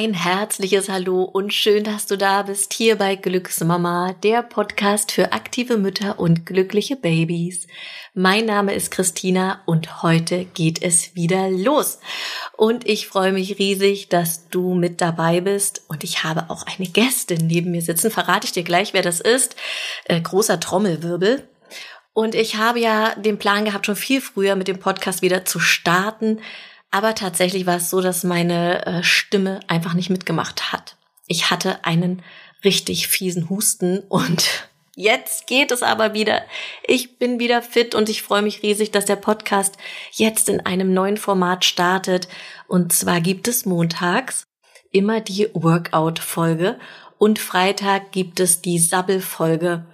Ein herzliches Hallo und schön, dass du da bist hier bei Glücksmama, der Podcast für aktive Mütter und glückliche Babys. Mein Name ist Christina und heute geht es wieder los. Und ich freue mich riesig, dass du mit dabei bist. Und ich habe auch eine Gästin neben mir sitzen. Verrate ich dir gleich, wer das ist. Äh, großer Trommelwirbel. Und ich habe ja den Plan gehabt, schon viel früher mit dem Podcast wieder zu starten. Aber tatsächlich war es so, dass meine äh, Stimme einfach nicht mitgemacht hat. Ich hatte einen richtig fiesen Husten und jetzt geht es aber wieder. Ich bin wieder fit und ich freue mich riesig, dass der Podcast jetzt in einem neuen Format startet. Und zwar gibt es montags immer die Workout-Folge und Freitag gibt es die Sabbel-Folge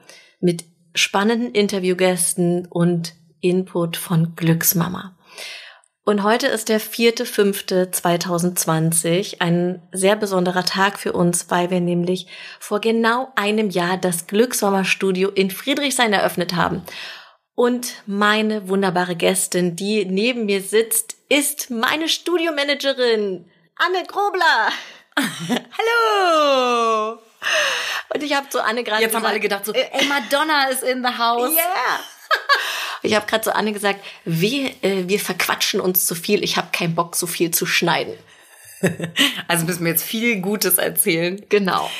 mit spannenden Interviewgästen und Input von Glücksmama. Und heute ist der vierte, fünfte 2020, ein sehr besonderer Tag für uns, weil wir nämlich vor genau einem Jahr das Glückssommerstudio in Friedrichshain eröffnet haben. Und meine wunderbare Gästin, die neben mir sitzt, ist meine Studiomanagerin, Anne Grobler. Hallo! Und ich habe zu Anne gerade Jetzt gesagt, haben alle gedacht so, ey, Madonna ist in the house. Yeah! Ich habe gerade zu Anne gesagt, wir, äh, wir verquatschen uns zu viel. Ich habe keinen Bock, so viel zu schneiden. Also müssen wir jetzt viel Gutes erzählen. Genau.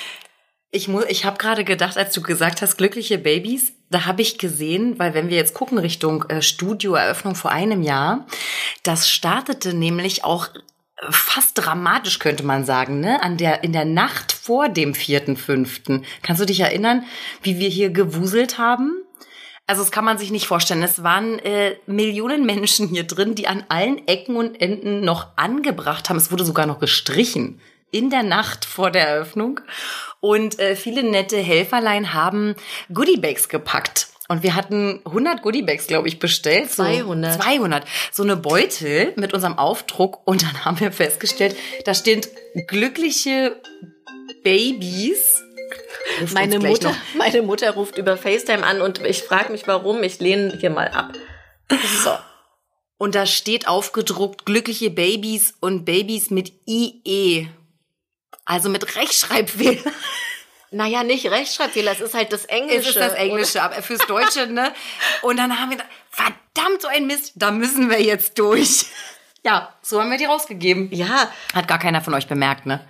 Ich, muss, ich habe gerade gedacht, als du gesagt hast, glückliche Babys, da habe ich gesehen, weil wenn wir jetzt gucken Richtung äh, Studioeröffnung vor einem Jahr, das startete nämlich auch äh, fast dramatisch, könnte man sagen, ne? An der, in der Nacht vor dem vierten, fünften. Kannst du dich erinnern, wie wir hier gewuselt haben? Also das kann man sich nicht vorstellen. Es waren äh, Millionen Menschen hier drin, die an allen Ecken und Enden noch angebracht haben. Es wurde sogar noch gestrichen in der Nacht vor der Eröffnung. Und äh, viele nette Helferlein haben Goodiebags gepackt. Und wir hatten 100 Goodiebags, glaube ich, bestellt. 200. So 200. So eine Beutel mit unserem Aufdruck. Und dann haben wir festgestellt, da steht glückliche Babys meine Mutter, meine Mutter ruft über FaceTime an und ich frage mich, warum. Ich lehne hier mal ab. So. Und da steht aufgedruckt glückliche Babys und Babys mit IE. Also mit Rechtschreibfehler. Naja, nicht Rechtschreibfehler, es ist halt das Englische. Es ist das Englische, aber fürs Deutsche, ne? Und dann haben wir gedacht, verdammt, so ein Mist, da müssen wir jetzt durch. Ja, so haben wir die rausgegeben. Ja. Hat gar keiner von euch bemerkt, ne?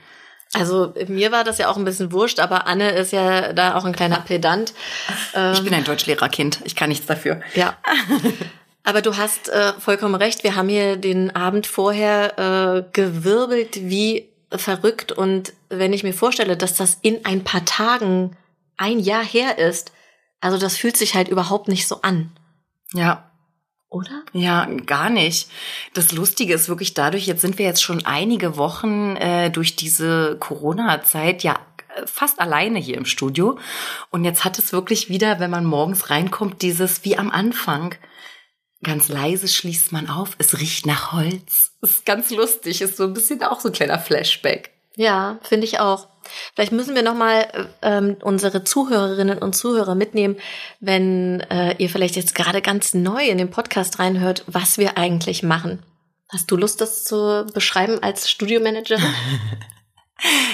Also mir war das ja auch ein bisschen wurscht, aber Anne ist ja da auch ein kleiner Pedant. ich bin ein Deutschlehrerkind, ich kann nichts dafür. Ja. Aber du hast äh, vollkommen recht. Wir haben hier den Abend vorher äh, gewirbelt wie verrückt. Und wenn ich mir vorstelle, dass das in ein paar Tagen ein Jahr her ist, also das fühlt sich halt überhaupt nicht so an. Ja, oder? Ja, gar nicht. Das Lustige ist wirklich dadurch, jetzt sind wir jetzt schon einige Wochen äh, durch diese Corona-Zeit ja fast alleine hier im Studio. Und jetzt hat es wirklich wieder, wenn man morgens reinkommt, dieses wie am Anfang. Ganz leise schließt man auf, es riecht nach Holz. Das ist ganz lustig, ist so ein bisschen auch so ein kleiner Flashback. Ja, finde ich auch. Vielleicht müssen wir nochmal ähm, unsere Zuhörerinnen und Zuhörer mitnehmen, wenn äh, ihr vielleicht jetzt gerade ganz neu in den Podcast reinhört, was wir eigentlich machen. Hast du Lust, das zu beschreiben als Studiomanagerin?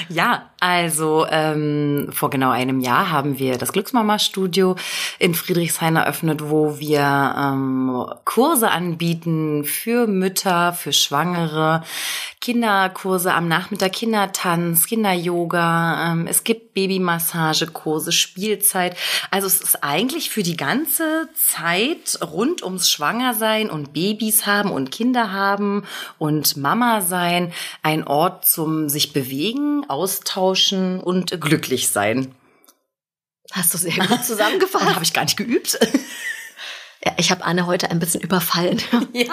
Ja, also ähm, vor genau einem Jahr haben wir das Glücksmama-Studio in Friedrichshain eröffnet, wo wir ähm, Kurse anbieten für Mütter, für Schwangere, Kinderkurse am Nachmittag, Kindertanz, Kinderyoga, ähm, es gibt Babymassagekurse, Spielzeit. Also es ist eigentlich für die ganze Zeit rund ums Schwangersein und Babys haben und Kinder haben und Mama sein ein Ort zum sich bewegen, austauschen und glücklich sein. Hast du sehr gut zusammengefasst. Habe ich gar nicht geübt. Ja, ich habe Anne heute ein bisschen überfallen. Ja.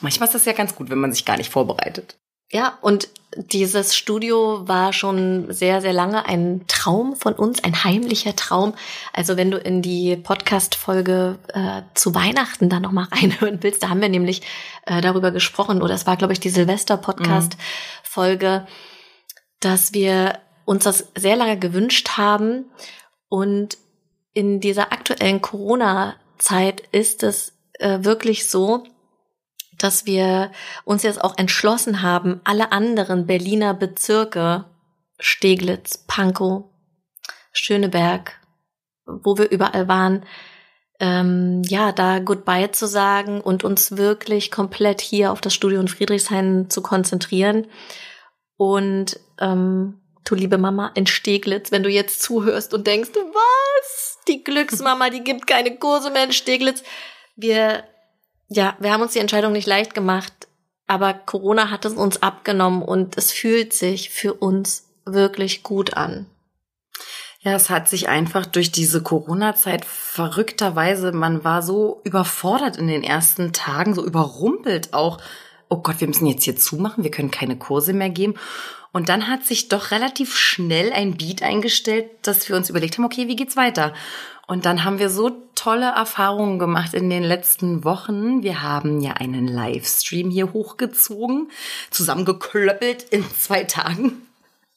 Manchmal ist das ja ganz gut, wenn man sich gar nicht vorbereitet. Ja, und dieses Studio war schon sehr, sehr lange ein Traum von uns, ein heimlicher Traum. Also wenn du in die Podcast-Folge äh, zu Weihnachten da nochmal reinhören willst, da haben wir nämlich äh, darüber gesprochen, oder es war, glaube ich, die Silvester-Podcast-Folge, dass wir uns das sehr lange gewünscht haben. Und in dieser aktuellen Corona-Zeit ist es äh, wirklich so, dass wir uns jetzt auch entschlossen haben, alle anderen Berliner Bezirke, Steglitz, Pankow, Schöneberg, wo wir überall waren, ähm, ja, da Goodbye zu sagen und uns wirklich komplett hier auf das Studio in Friedrichshain zu konzentrieren. Und ähm, du liebe Mama in Steglitz, wenn du jetzt zuhörst und denkst, was? Die Glücksmama, die gibt keine Kurse mehr in Steglitz. Wir, ja, wir haben uns die Entscheidung nicht leicht gemacht, aber Corona hat es uns abgenommen und es fühlt sich für uns wirklich gut an. Ja, es hat sich einfach durch diese Corona-Zeit verrückterweise, man war so überfordert in den ersten Tagen, so überrumpelt auch. Oh Gott, wir müssen jetzt hier zumachen, wir können keine Kurse mehr geben. Und dann hat sich doch relativ schnell ein Beat eingestellt, dass wir uns überlegt haben, okay, wie geht's weiter? Und dann haben wir so tolle Erfahrungen gemacht in den letzten Wochen. Wir haben ja einen Livestream hier hochgezogen, zusammengeklöppelt in zwei Tagen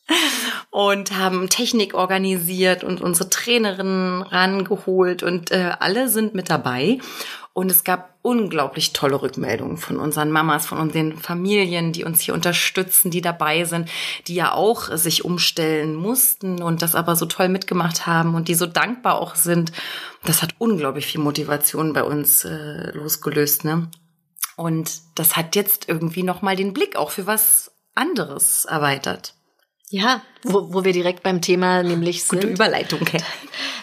und haben Technik organisiert und unsere Trainerinnen rangeholt und äh, alle sind mit dabei. Und es gab unglaublich tolle Rückmeldungen von unseren Mamas, von unseren Familien, die uns hier unterstützen, die dabei sind, die ja auch sich umstellen mussten und das aber so toll mitgemacht haben und die so dankbar auch sind. Das hat unglaublich viel Motivation bei uns äh, losgelöst, ne? Und das hat jetzt irgendwie nochmal den Blick auch für was anderes erweitert. Ja, wo, wo wir direkt beim Thema nämlich sind. Gute Überleitung.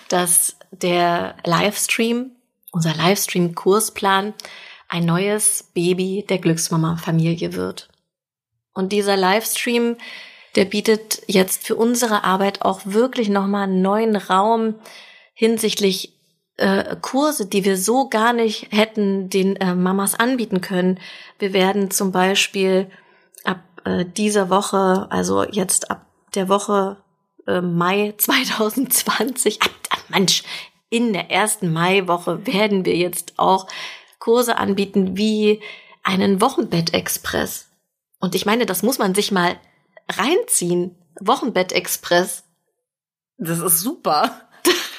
Dass der Livestream, unser Livestream-Kursplan, ein neues Baby der Glücksmama-Familie wird. Und dieser Livestream, der bietet jetzt für unsere Arbeit auch wirklich nochmal einen neuen Raum hinsichtlich äh, Kurse, die wir so gar nicht hätten den äh, Mamas anbieten können. Wir werden zum Beispiel äh, dieser Woche, also jetzt ab der Woche Mai 2020, ab, ab, Mensch, in der ersten Maiwoche werden wir jetzt auch Kurse anbieten wie einen Wochenbettexpress. Und ich meine, das muss man sich mal reinziehen. Wochenbettexpress. Das ist super.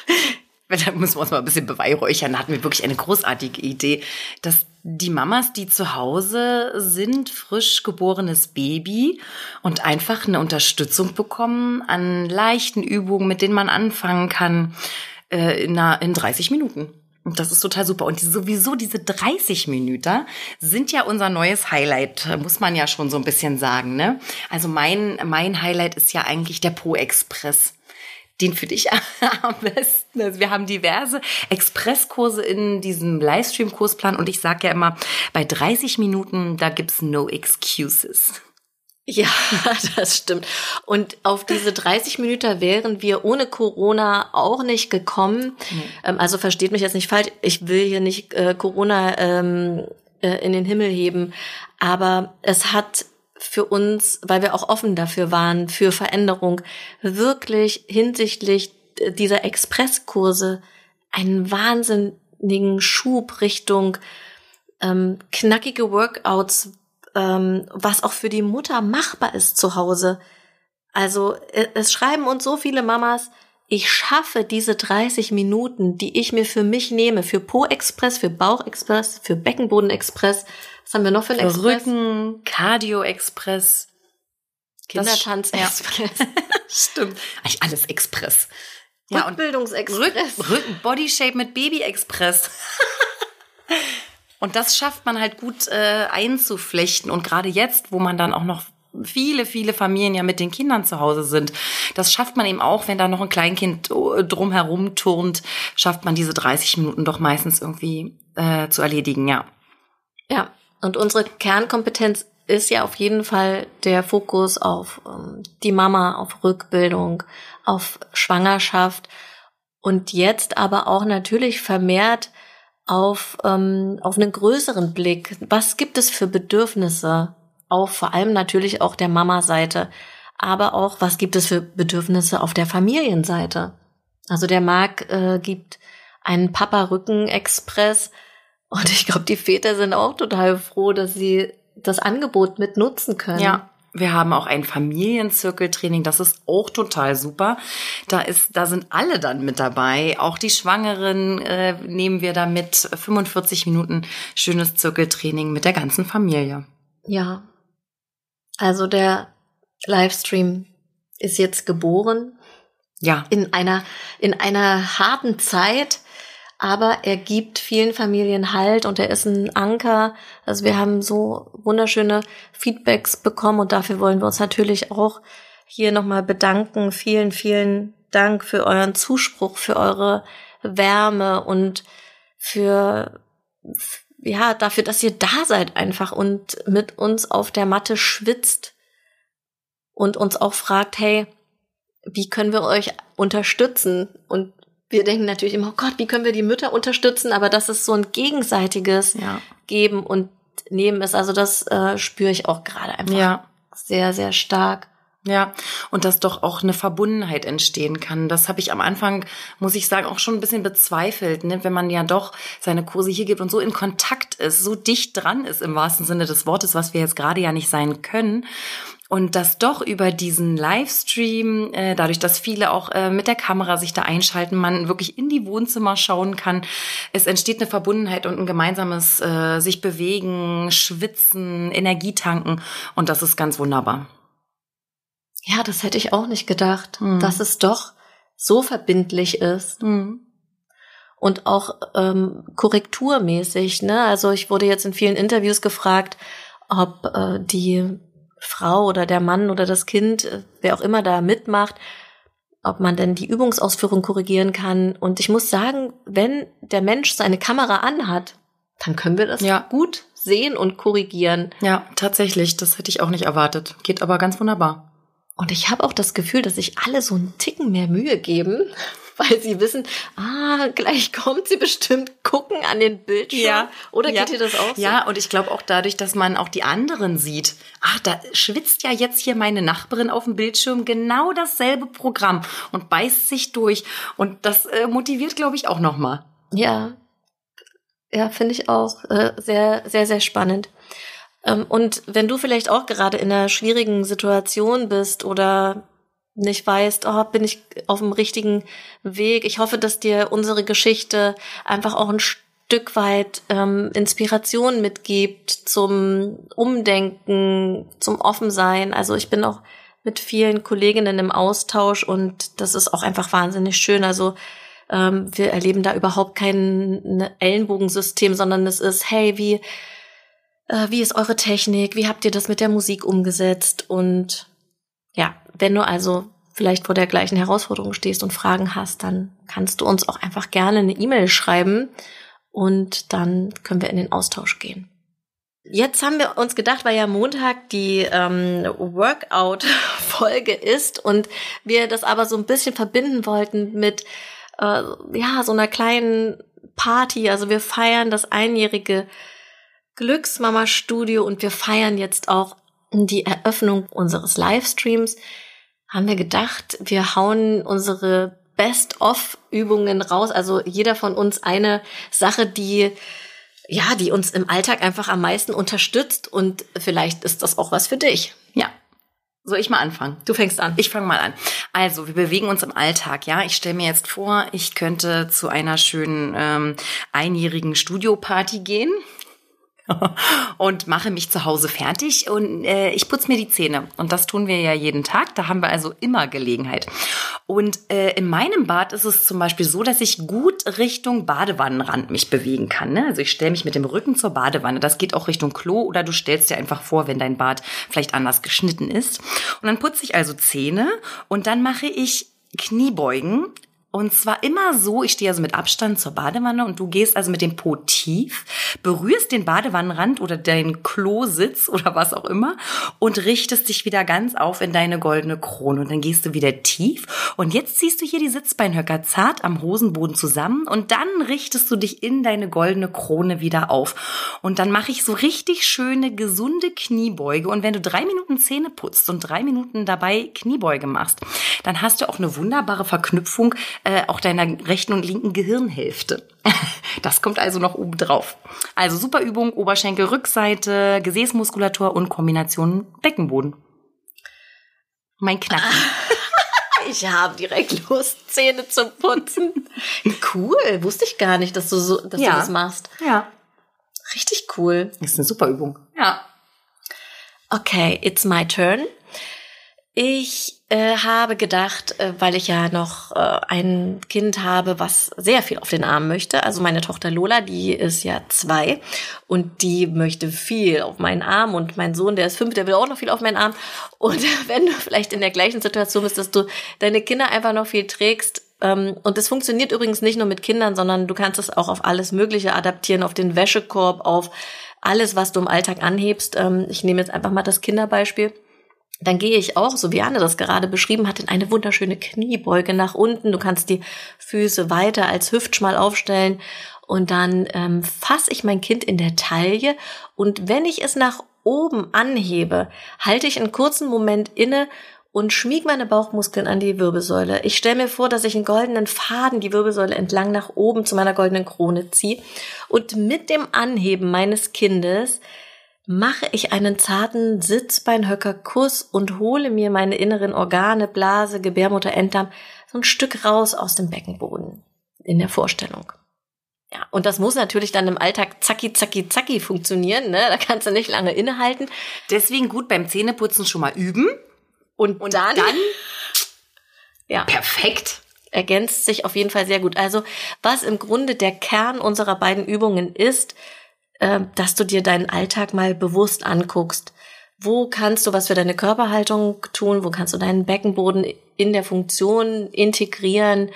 da müssen wir uns mal ein bisschen beweihräuchern. Da hatten wir wirklich eine großartige Idee, dass die Mamas, die zu Hause sind, frisch geborenes Baby und einfach eine Unterstützung bekommen an leichten Übungen, mit denen man anfangen kann äh, in, einer, in 30 Minuten. Und das ist total super. Und sowieso diese 30 Minuten sind ja unser neues Highlight, muss man ja schon so ein bisschen sagen. Ne? Also mein, mein Highlight ist ja eigentlich der Po Express den für dich am besten. Also wir haben diverse Expresskurse in diesem Livestream-Kursplan und ich sage ja immer, bei 30 Minuten, da gibt's no excuses. Ja, das stimmt. Und auf diese 30 Minuten wären wir ohne Corona auch nicht gekommen. Mhm. Also versteht mich jetzt nicht falsch. Ich will hier nicht äh, Corona ähm, äh, in den Himmel heben. Aber es hat für uns, weil wir auch offen dafür waren, für Veränderung, wirklich hinsichtlich dieser Expresskurse einen wahnsinnigen Schub Richtung ähm, knackige Workouts, ähm, was auch für die Mutter machbar ist zu Hause. Also es schreiben uns so viele Mamas, ich schaffe diese 30 Minuten, die ich mir für mich nehme, für Po-Express, für Bauch-Express, für Beckenboden-Express, was haben wir noch für einen Express? Rücken, Cardio-Express. Kindertanz-Express. Ja. Stimmt. Eigentlich alles Express. Ja, Rückbildungsexpress. Rück, Rücken, Bodyshape mit Baby-Express. und das schafft man halt gut äh, einzuflechten. Und gerade jetzt, wo man dann auch noch viele, viele Familien ja mit den Kindern zu Hause sind. Das schafft man eben auch, wenn da noch ein Kleinkind äh, drumherum turnt, schafft man diese 30 Minuten doch meistens irgendwie äh, zu erledigen, ja. Ja, und unsere Kernkompetenz ist ja auf jeden Fall der Fokus auf ähm, die Mama, auf Rückbildung, auf Schwangerschaft und jetzt aber auch natürlich vermehrt auf, ähm, auf einen größeren Blick. Was gibt es für Bedürfnisse? Auf vor allem natürlich auch der Mama-Seite, aber auch, was gibt es für Bedürfnisse auf der Familienseite? Also der Marc äh, gibt einen Papa-Rücken-Express, und ich glaube, die Väter sind auch total froh, dass sie das Angebot mit nutzen können. Ja, Wir haben auch ein Familienzirkeltraining, das ist auch total super. Da ist, da sind alle dann mit dabei. Auch die Schwangeren äh, nehmen wir da mit 45 Minuten schönes Zirkeltraining mit der ganzen Familie. Ja. Also der Livestream ist jetzt geboren. Ja. In einer, in einer harten Zeit aber er gibt vielen Familien Halt und er ist ein Anker. Also wir haben so wunderschöne Feedbacks bekommen und dafür wollen wir uns natürlich auch hier nochmal bedanken. Vielen, vielen Dank für euren Zuspruch, für eure Wärme und für, ja, dafür, dass ihr da seid einfach und mit uns auf der Matte schwitzt und uns auch fragt, hey, wie können wir euch unterstützen? Und wir denken natürlich immer, oh Gott, wie können wir die Mütter unterstützen? Aber das ist so ein gegenseitiges ja. Geben und Nehmen ist. Also das äh, spüre ich auch gerade einfach ja. sehr, sehr stark. Ja, und dass doch auch eine Verbundenheit entstehen kann. Das habe ich am Anfang, muss ich sagen, auch schon ein bisschen bezweifelt, ne? wenn man ja doch seine Kurse hier gibt und so in Kontakt ist, so dicht dran ist im wahrsten Sinne des Wortes, was wir jetzt gerade ja nicht sein können. Und dass doch über diesen Livestream, äh, dadurch, dass viele auch äh, mit der Kamera sich da einschalten, man wirklich in die Wohnzimmer schauen kann. Es entsteht eine Verbundenheit und ein gemeinsames äh, sich bewegen, schwitzen, Energie tanken. Und das ist ganz wunderbar. Ja, das hätte ich auch nicht gedacht, mhm. dass es doch so verbindlich ist. Mhm. Und auch ähm, korrekturmäßig. Ne? Also ich wurde jetzt in vielen Interviews gefragt, ob äh, die Frau oder der Mann oder das Kind, äh, wer auch immer da mitmacht, ob man denn die Übungsausführung korrigieren kann. Und ich muss sagen, wenn der Mensch seine Kamera anhat, dann können wir das ja. gut sehen und korrigieren. Ja, tatsächlich. Das hätte ich auch nicht erwartet. Geht aber ganz wunderbar. Und ich habe auch das Gefühl, dass sich alle so einen Ticken mehr Mühe geben, weil sie wissen, ah, gleich kommt sie bestimmt gucken an den Bildschirm. Ja. Oder ja. geht dir das auch so? Ja, und ich glaube auch dadurch, dass man auch die anderen sieht. Ach, da schwitzt ja jetzt hier meine Nachbarin auf dem Bildschirm genau dasselbe Programm und beißt sich durch. Und das äh, motiviert, glaube ich, auch nochmal. Ja. Ja, finde ich auch äh, sehr, sehr, sehr spannend. Ähm, und wenn du vielleicht auch gerade in einer schwierigen Situation bist oder nicht weißt, oh, bin ich auf dem richtigen Weg. Ich hoffe, dass dir unsere Geschichte einfach auch ein Stück weit ähm, Inspiration mitgibt zum Umdenken, zum Offensein. Also ich bin auch mit vielen Kolleginnen im Austausch und das ist auch einfach wahnsinnig schön. Also ähm, wir erleben da überhaupt kein Ellenbogensystem, sondern es ist, hey, wie äh, wie ist eure Technik, wie habt ihr das mit der Musik umgesetzt und ja, wenn du also vielleicht vor der gleichen Herausforderung stehst und Fragen hast, dann kannst du uns auch einfach gerne eine E-Mail schreiben und dann können wir in den Austausch gehen. Jetzt haben wir uns gedacht, weil ja Montag die ähm, Workout-Folge ist und wir das aber so ein bisschen verbinden wollten mit äh, ja so einer kleinen Party. Also wir feiern das einjährige Glücksmama Studio und wir feiern jetzt auch die Eröffnung unseres Livestreams. Haben wir gedacht, wir hauen unsere Best-of-Übungen raus. Also jeder von uns eine Sache, die ja, die uns im Alltag einfach am meisten unterstützt und vielleicht ist das auch was für dich. Ja, soll ich mal anfangen? Du fängst an. Ich fange mal an. Also, wir bewegen uns im Alltag, ja. Ich stelle mir jetzt vor, ich könnte zu einer schönen ähm, einjährigen Studioparty gehen. und mache mich zu Hause fertig und äh, ich putze mir die Zähne. Und das tun wir ja jeden Tag. Da haben wir also immer Gelegenheit. Und äh, in meinem Bad ist es zum Beispiel so, dass ich gut Richtung Badewannenrand mich bewegen kann. Ne? Also ich stelle mich mit dem Rücken zur Badewanne. Das geht auch Richtung Klo oder du stellst dir einfach vor, wenn dein Bad vielleicht anders geschnitten ist. Und dann putze ich also Zähne und dann mache ich Kniebeugen und zwar immer so, ich stehe also mit Abstand zur Badewanne und du gehst also mit dem Po tief, berührst den Badewannenrand oder deinen Klositz oder was auch immer und richtest dich wieder ganz auf in deine goldene Krone. Und dann gehst du wieder tief und jetzt ziehst du hier die Sitzbeinhöcker zart am Hosenboden zusammen und dann richtest du dich in deine goldene Krone wieder auf. Und dann mache ich so richtig schöne, gesunde Kniebeuge. Und wenn du drei Minuten Zähne putzt und drei Minuten dabei Kniebeuge machst, dann hast du auch eine wunderbare Verknüpfung äh, auch deiner rechten und linken Gehirnhälfte. Das kommt also noch oben drauf. Also super Übung, Oberschenkel, Rückseite, Gesäßmuskulatur und Kombination Beckenboden. Mein Knacken. Ich habe direkt Lust, Zähne zu putzen. Cool, wusste ich gar nicht, dass du so, dass Ja. du das machst. Ja. Richtig cool. Das ist eine super Übung. Ja. Okay, it's my turn. Ich äh, habe gedacht, äh, weil ich ja noch äh, ein Kind habe, was sehr viel auf den Arm möchte. Also meine Tochter Lola, die ist ja zwei und die möchte viel auf meinen Arm und mein Sohn, der ist fünf, der will auch noch viel auf meinen Arm. Und wenn du vielleicht in der gleichen Situation bist, dass du deine Kinder einfach noch viel trägst, ähm, und das funktioniert übrigens nicht nur mit Kindern, sondern du kannst es auch auf alles Mögliche adaptieren, auf den Wäschekorb, auf alles, was du im Alltag anhebst. Ähm, ich nehme jetzt einfach mal das Kinderbeispiel. Dann gehe ich auch, so wie Anne das gerade beschrieben hat, in eine wunderschöne Kniebeuge nach unten. Du kannst die Füße weiter als Hüftschmal aufstellen und dann ähm, fasse ich mein Kind in der Taille und wenn ich es nach oben anhebe, halte ich einen kurzen Moment inne und schmieg meine Bauchmuskeln an die Wirbelsäule. Ich stelle mir vor, dass ich einen goldenen Faden die Wirbelsäule entlang nach oben zu meiner goldenen Krone ziehe und mit dem Anheben meines Kindes mache ich einen zarten Sitzbeinhöcker-Kuss und hole mir meine inneren Organe, Blase, Gebärmutter, Enddarm so ein Stück raus aus dem Beckenboden in der Vorstellung. Ja, und das muss natürlich dann im Alltag zacki, zacki, zacki funktionieren, ne? Da kannst du nicht lange innehalten. Deswegen gut beim Zähneputzen schon mal üben. Und, Und dann, dann ja, perfekt. ergänzt sich auf jeden Fall sehr gut. Also, was im Grunde der Kern unserer beiden Übungen ist, äh, dass du dir deinen Alltag mal bewusst anguckst. Wo kannst du was für deine Körperhaltung tun? Wo kannst du deinen Beckenboden in der Funktion integrieren?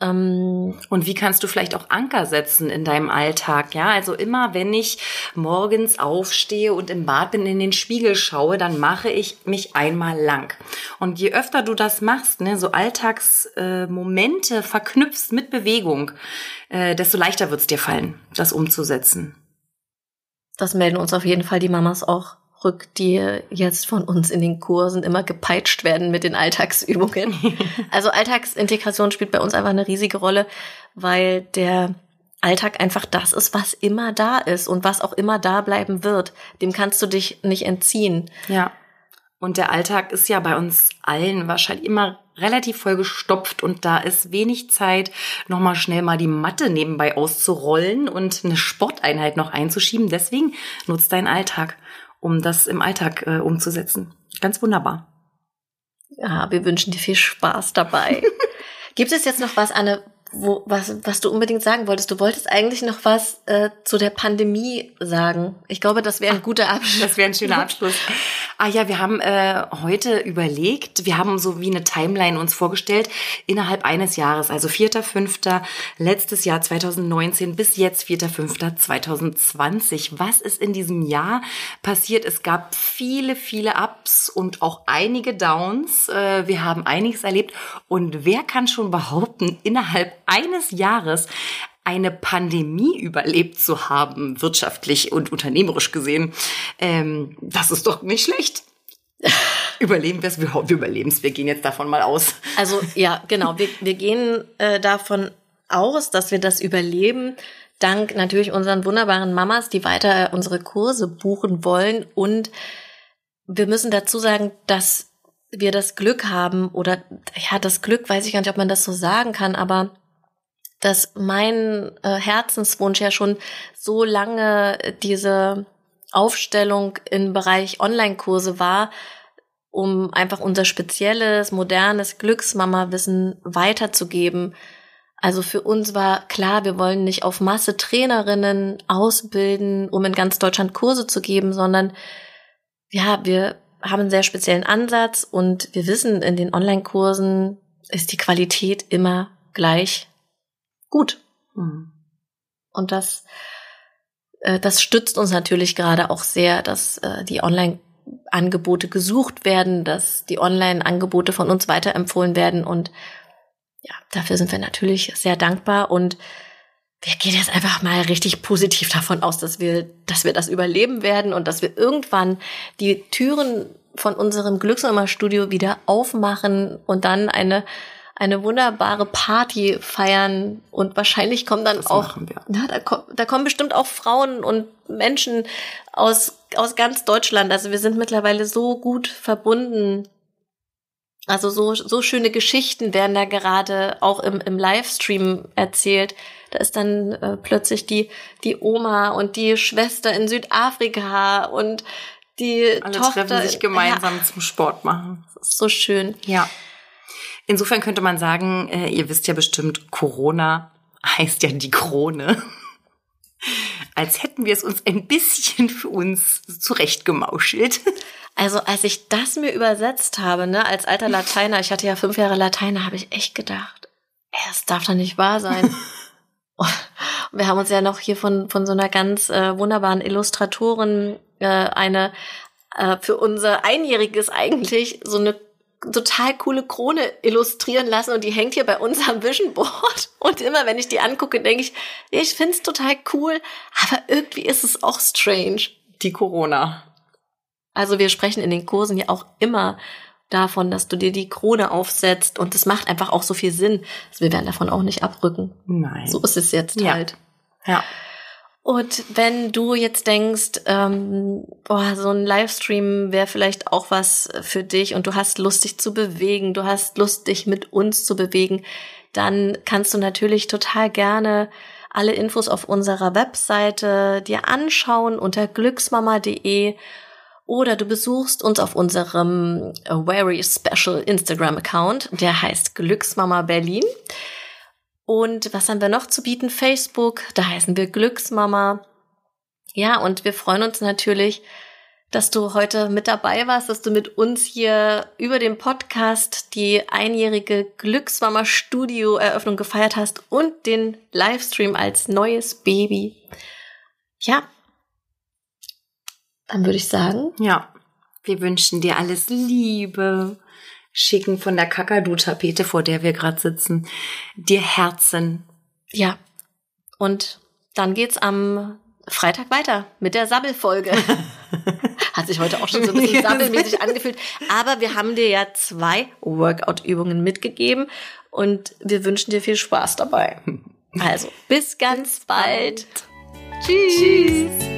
Ähm, Und wie kannst du vielleicht auch Anker setzen in deinem Alltag? Ja, also immer wenn ich morgens aufstehe und im Bad bin, in den Spiegel schaue, dann mache ich mich einmal lang. Und je öfter du das machst, ne, so Alltagsmomente äh, verknüpfst mit Bewegung, äh, desto leichter wird es dir fallen, das umzusetzen. Das melden uns auf jeden Fall die Mamas auch rück, die jetzt von uns in den Kursen immer gepeitscht werden mit den Alltagsübungen. also Alltagsintegration spielt bei uns einfach eine riesige Rolle, weil der Alltag einfach das ist, was immer da ist und was auch immer da bleiben wird. Dem kannst du dich nicht entziehen. Ja. Und der Alltag ist ja bei uns allen wahrscheinlich immer relativ voll gestopft und da ist wenig Zeit, nochmal schnell mal die Matte nebenbei auszurollen und eine Sporteinheit noch einzuschieben. Deswegen nutzt deinen Alltag, um das im Alltag äh, umzusetzen. Ganz wunderbar. Ja, wir wünschen dir viel Spaß dabei. Gibt es jetzt noch was, Anne, wo, was, was du unbedingt sagen wolltest? Du wolltest eigentlich noch was äh, zu der Pandemie sagen. Ich glaube, das wäre ein guter Abschluss. Das wäre ein schöner Abschluss. Ah ja, wir haben äh, heute überlegt, wir haben so wie eine Timeline uns vorgestellt, innerhalb eines Jahres, also 4.5. letztes Jahr 2019 bis jetzt 4.5. 2020. Was ist in diesem Jahr passiert? Es gab viele, viele Ups und auch einige Downs. Äh, wir haben einiges erlebt. Und wer kann schon behaupten, innerhalb eines Jahres eine Pandemie überlebt zu haben, wirtschaftlich und unternehmerisch gesehen, ähm, das ist doch nicht schlecht. Überleben wir es, wir, wir überleben es, wir gehen jetzt davon mal aus. Also ja, genau. Wir, wir gehen äh, davon aus, dass wir das überleben, dank natürlich unseren wunderbaren Mamas, die weiter unsere Kurse buchen wollen. Und wir müssen dazu sagen, dass wir das Glück haben, oder ja, das Glück, weiß ich gar nicht, ob man das so sagen kann, aber dass mein äh, Herzenswunsch ja schon so lange diese Aufstellung im Bereich Online-Kurse war, um einfach unser spezielles, modernes Glücksmama-Wissen weiterzugeben. Also für uns war klar, wir wollen nicht auf Masse Trainerinnen ausbilden, um in ganz Deutschland Kurse zu geben, sondern ja, wir haben einen sehr speziellen Ansatz und wir wissen, in den Online-Kursen ist die Qualität immer gleich gut. Hm. Und das, äh, das stützt uns natürlich gerade auch sehr, dass äh, die Online-Angebote gesucht werden, dass die Online-Angebote von uns weiterempfohlen werden. Und ja, dafür sind wir natürlich sehr dankbar. Und wir gehen jetzt einfach mal richtig positiv davon aus, dass wir, dass wir das überleben werden und dass wir irgendwann die Türen von unserem Glücksnummer-Studio wieder aufmachen und dann eine eine wunderbare Party feiern und wahrscheinlich kommen dann Das auch, na, da, kommen, da kommen bestimmt auch Frauen und Menschen aus, aus ganz Deutschland. Also wir sind mittlerweile so gut verbunden Also so, so schöne Geschichten werden da gerade auch im, im Livestream erzählt. Da ist dann äh, plötzlich die, die Oma und die Schwester in Südafrika und die Alle Tochter. treffen sich gemeinsam Ja, zum Sport machen. so schön. Ja. Insofern könnte man sagen, äh, ihr wisst ja bestimmt, Corona heißt ja die Krone. Als hätten wir es uns ein bisschen für uns zurechtgemauschelt. Also als ich das mir übersetzt habe, ne, als alter Lateiner, ich hatte ja fünf Jahre Lateiner, habe ich echt gedacht, ey, das darf doch nicht wahr sein. Und wir haben uns ja noch hier von, von so einer ganz äh, wunderbaren Illustratorin äh, eine äh, für unser Einjähriges eigentlich so eine total coole Krone illustrieren lassen und die hängt hier bei uns am Vision Board. Und immer wenn ich die angucke, denke ich, ich find's total cool, aber irgendwie ist es auch strange. Die Corona. Also wir sprechen in den Kursen ja auch immer davon, dass du dir die Krone aufsetzt und das macht einfach auch so viel Sinn. Also wir werden davon auch nicht abrücken. Nein. So ist es jetzt Ja. halt. Ja. Und wenn du jetzt denkst, ähm, boah, so ein Livestream wäre vielleicht auch was für dich und du hast Lust, dich zu bewegen, du hast Lust, dich mit uns zu bewegen, dann kannst du natürlich total gerne alle Infos auf unserer Webseite dir anschauen unter glücksmama.de oder du besuchst uns auf unserem Very Special Instagram Account, der heißt Glücksmama Berlin. Und was haben wir noch zu bieten? Facebook, da heißen wir Glücksmama. Ja, und wir freuen uns natürlich, dass du heute mit dabei warst, dass du mit uns hier über den Podcast die einjährige Glücksmama Studio Eröffnung gefeiert hast und den Livestream als neues Baby. Ja. Dann würde ich sagen, Ja. Wir wünschen dir alles Liebe. Schicken von der Kakadu-Tapete, vor der wir gerade sitzen, dir Herzen. ja. Und dann geht's am Freitag weiter mit der Sabbelfolge. Hat sich heute auch schon so ein bisschen sabbelmäßig angefühlt. Aber wir haben dir ja zwei Workout-Übungen mitgegeben und wir wünschen dir viel Spaß dabei. Also, bis ganz bald. Tschüss. Tschüss.